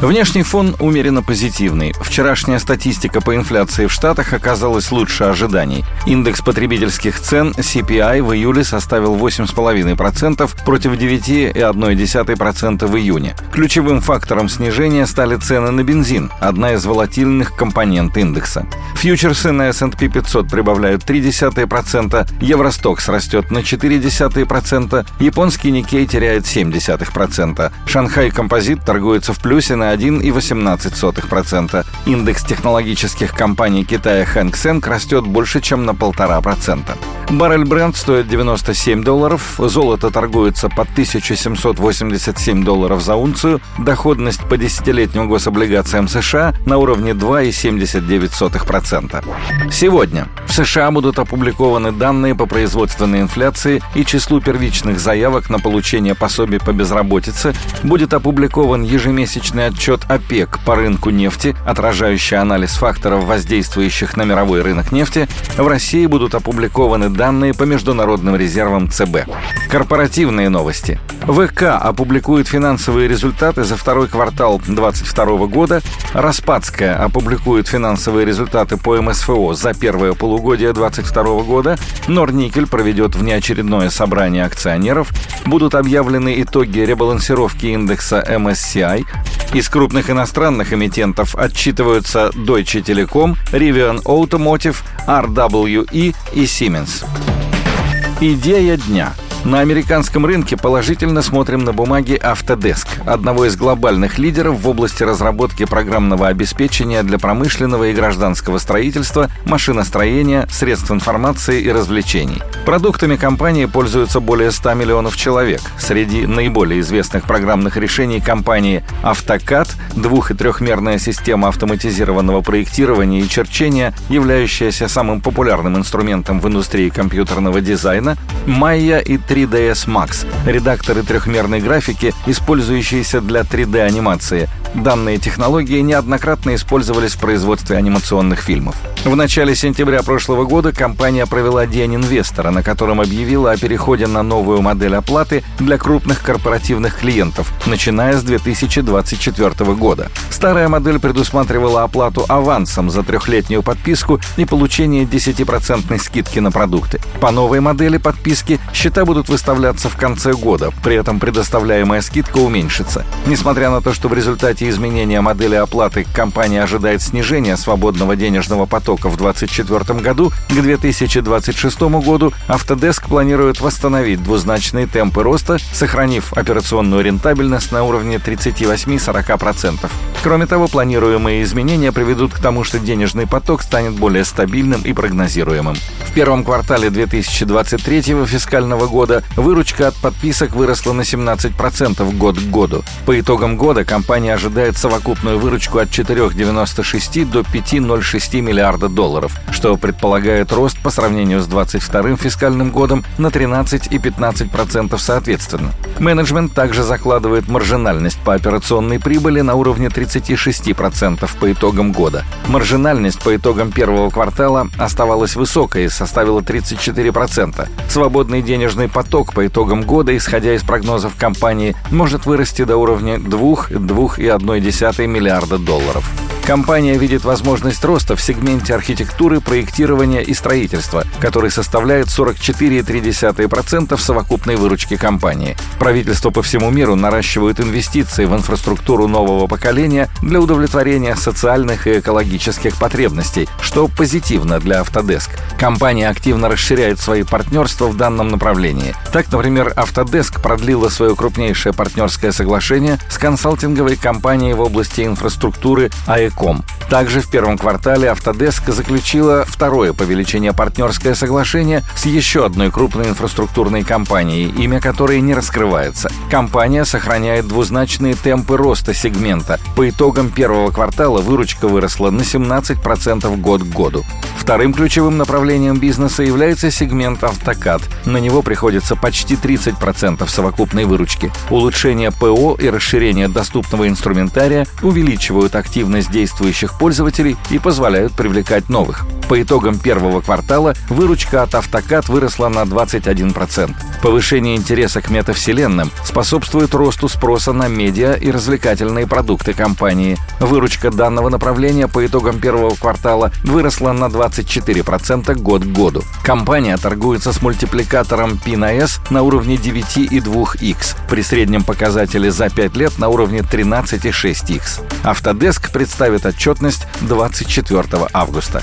Внешний фон умеренно позитивный. Вчерашняя статистика по инфляции в Штатах оказалась лучше ожиданий. Индекс потребительских цен CPI в июле составил 8,5% против 9,1% в июне. Ключевым фактором снижения стали цены на бензин, одна из волатильных компонент индекса. Фьючерсы на S&P 500 прибавляют 0,3%, Евростокс растет на 0,4%, японский Никей теряет 0,7%, Шанхай Композит торгуется в плюсе на 1,18%. Индекс технологических компаний Китая Хэнк Сенг растет больше, чем на 1,5%. Баррель бренд стоит 97 долларов, золото торгуется по 1787 долларов за унцию, доходность по десятилетним гособлигациям США на уровне 2,79%. Сегодня в США будут опубликованы данные по производственной инфляции и числу первичных заявок на получение пособий по безработице, будет опубликован ежемесячный отчет ОПЕК по рынку нефти, отражающий анализ факторов, воздействующих на мировой рынок нефти, в России будут опубликованы данные по международным резервам ЦБ. Корпоративные новости. ВК опубликует финансовые результаты за второй квартал 2022 года, Распадская опубликует финансовые результаты по МСФО за первое полугодие 2022 года, Норникель проведет внеочередное собрание акционеров, будут объявлены итоги ребалансировки индекса MSCI, из крупных иностранных эмитентов отчитываются Deutsche Telekom, Rivian Automotive, RWE и Siemens. Идея дня – на американском рынке положительно смотрим на бумаги Autodesk, одного из глобальных лидеров в области разработки программного обеспечения для промышленного и гражданского строительства, машиностроения, средств информации и развлечений. Продуктами компании пользуются более 100 миллионов человек. Среди наиболее известных программных решений компании AutoCAD, двух- и трехмерная система автоматизированного проектирования и черчения, являющаяся самым популярным инструментом в индустрии компьютерного дизайна, Maya и 3ds Max, редакторы трехмерной графики, использующиеся для 3D-анимации. Данные технологии неоднократно использовались в производстве анимационных фильмов. В начале сентября прошлого года компания провела День инвестора, на котором объявила о переходе на новую модель оплаты для крупных корпоративных клиентов, начиная с 2024 года. Старая модель предусматривала оплату авансом за трехлетнюю подписку и получение 10% скидки на продукты. По новой модели подписки счета будут выставляться в конце года, при этом предоставляемая скидка уменьшится. Несмотря на то, что в результате изменения модели оплаты компания ожидает снижения свободного денежного потока в 2024 году, к 2026 году Autodesk планирует восстановить двузначные темпы роста, сохранив операционную рентабельность на уровне 38-40%. Кроме того, планируемые изменения приведут к тому, что денежный поток станет более стабильным и прогнозируемым. В первом квартале 2023 фискального года выручка от подписок выросла на 17% год к году. По итогам года компания ожидает совокупную выручку от 4,96 до 5,06 миллиарда долларов, что предполагает рост по сравнению с 2022 фискальным годом на 13 и 15% соответственно. Менеджмент также закладывает маржинальность по операционной прибыли на уровне 36% по итогам года. Маржинальность по итогам первого квартала оставалась высокой и составила 34%. Свободный денежный поток по итогам года, исходя из прогнозов компании, может вырасти до уровня 2-2,1 миллиарда долларов. Компания видит возможность роста в сегменте архитектуры, проектирования и строительства, который составляет 44,3% совокупной выручки компании. Правительство по всему миру наращивают инвестиции в инфраструктуру нового поколения для удовлетворения социальных и экологических потребностей, что позитивно для Autodesk. Компания активно расширяет свои партнерства в данном направлении. Так, например, Autodesk продлила свое крупнейшее партнерское соглашение с консалтинговой компанией в области инфраструктуры AECO Telecom. Также в первом квартале Autodesk заключила второе по величине партнерское соглашение с еще одной крупной инфраструктурной компанией, имя которой не раскрывается. Компания сохраняет двузначные темпы роста сегмента. По итогам первого квартала выручка выросла на 17% год к году. Вторым ключевым направлением бизнеса является сегмент автокад. На него приходится почти 30% совокупной выручки. Улучшение ПО и расширение доступного инструментария увеличивают активность действующих пользователей и позволяют привлекать новых. По итогам первого квартала выручка от автокат выросла на 21%. Повышение интереса к метавселенным способствует росту спроса на медиа и развлекательные продукты компании. Выручка данного направления по итогам первого квартала выросла на 24% год к году. Компания торгуется с мультипликатором P на S на уровне 9,2x, при среднем показателе за 5 лет на уровне 13,6x. Autodesk представит отчетность 24 августа.